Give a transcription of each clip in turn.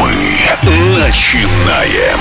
Мы начинаем.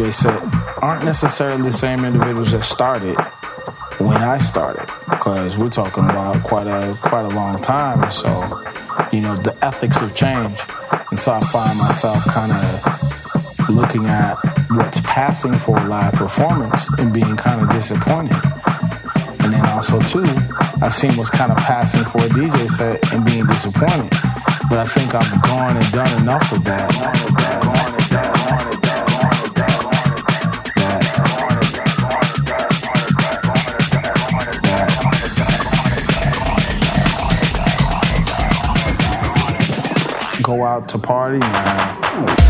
DJ set aren't necessarily the same individuals that started when I started, because we're talking about quite a quite a long time. So, you know, the ethics have changed, and so I find myself kind of looking at what's passing for a live performance and being kind of disappointed. And then also too, I've seen what's kind of passing for a DJ set and being disappointed. But I think I've gone and done enough of that. Go out to party now.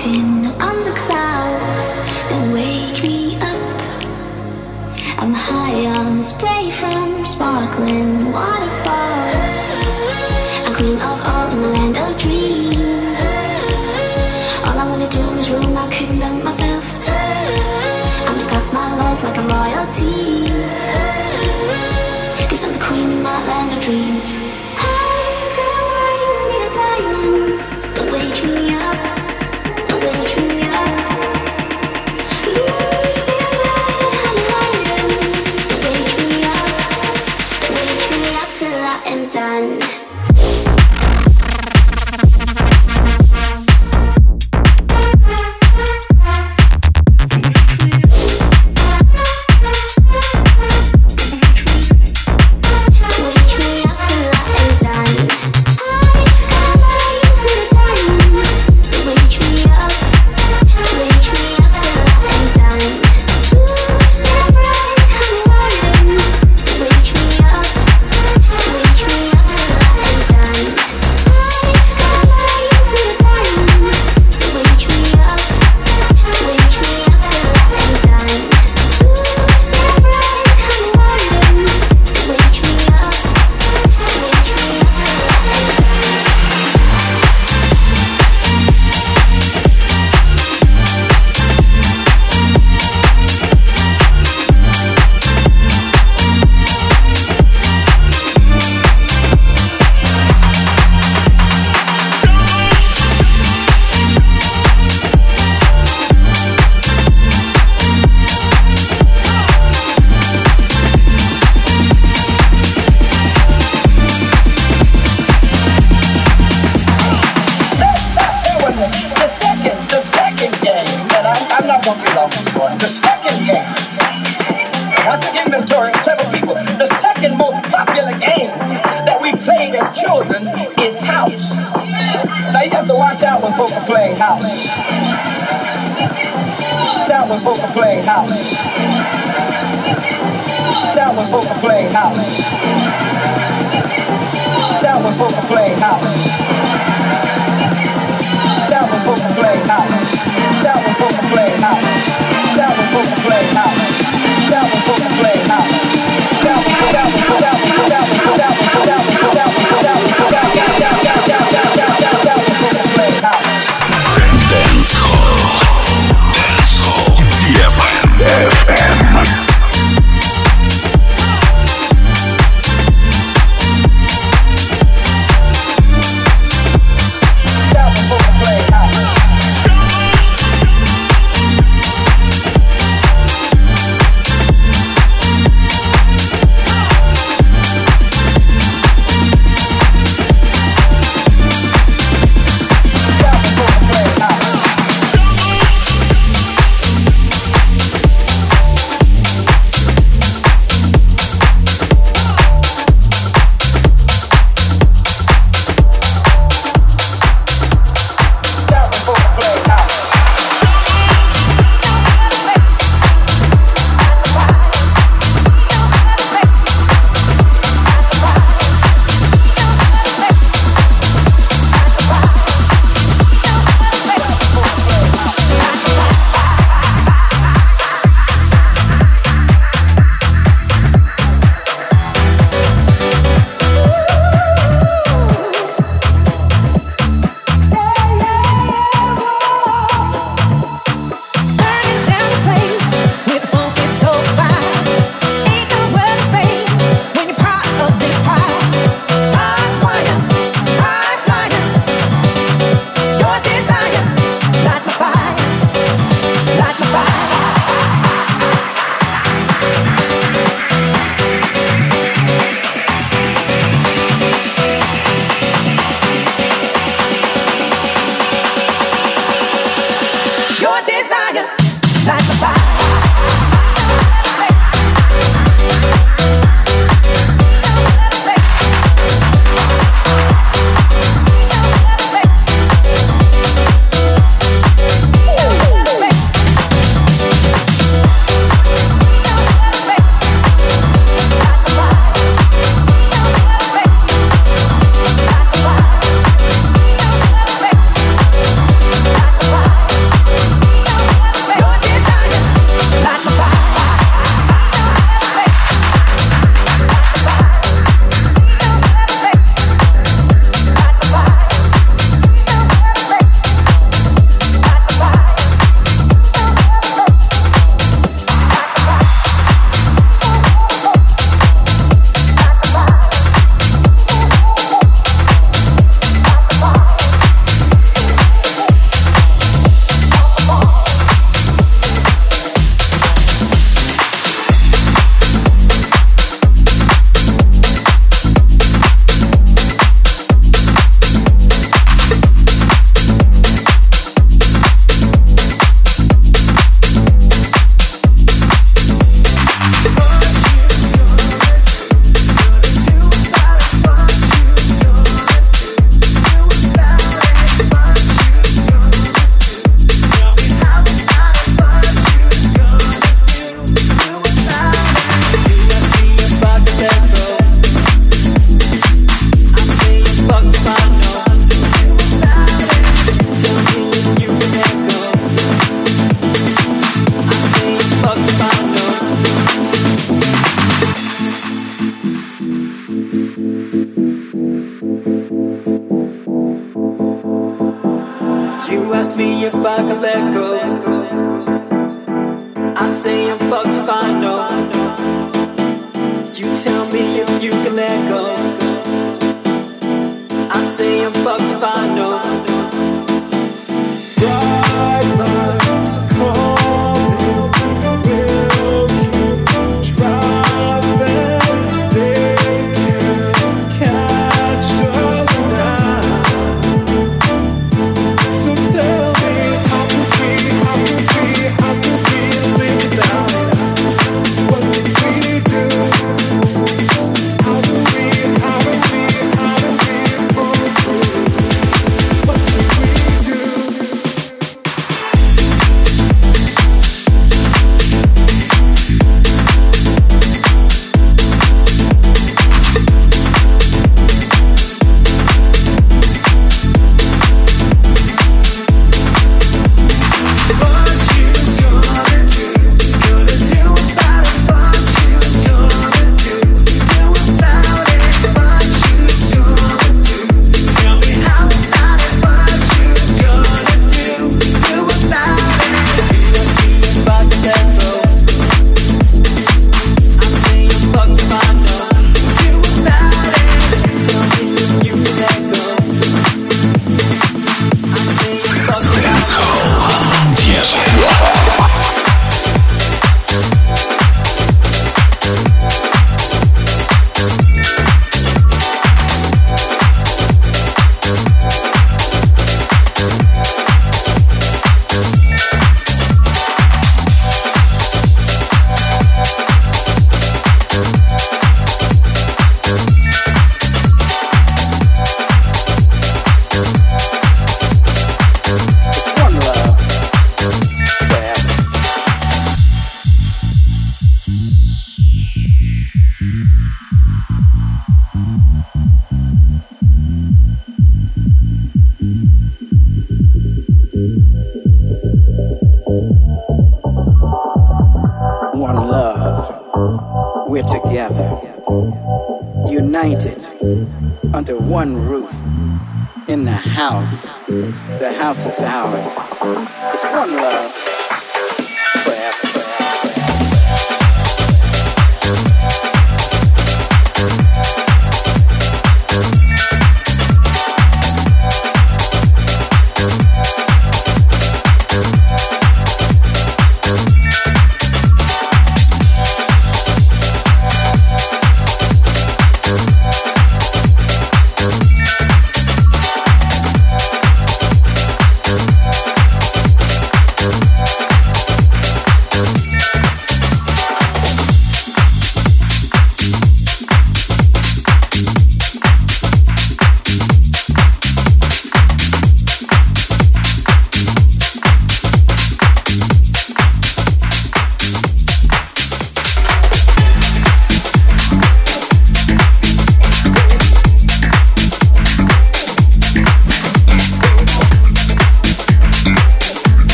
Walking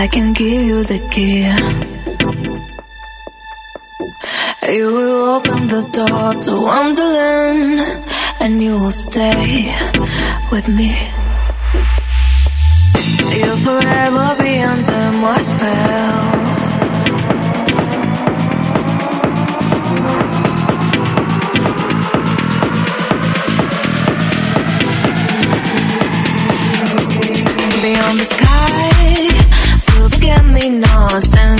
I can give you the key. You will open the door to Wonderland, and you will stay with me. You'll forever be under my spell. Beyond the sky nonsense.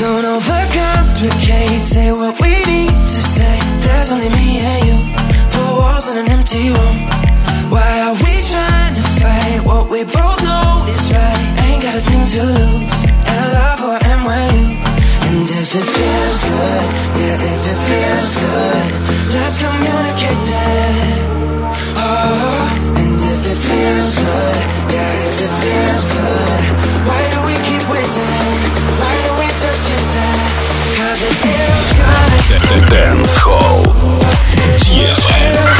Don't overcomplicate Say What we need to say. There's only me and you. Four walls and an empty room. Why are we trying to fight what we both know is right? Ain't got a thing to lose. And I love who I am with you. And if it feels good, yeah, if it feels good, let's communicate it. Oh, and if it feels good, yeah, if it feels good, why do we keep waiting? Why do Dance Hall DFM.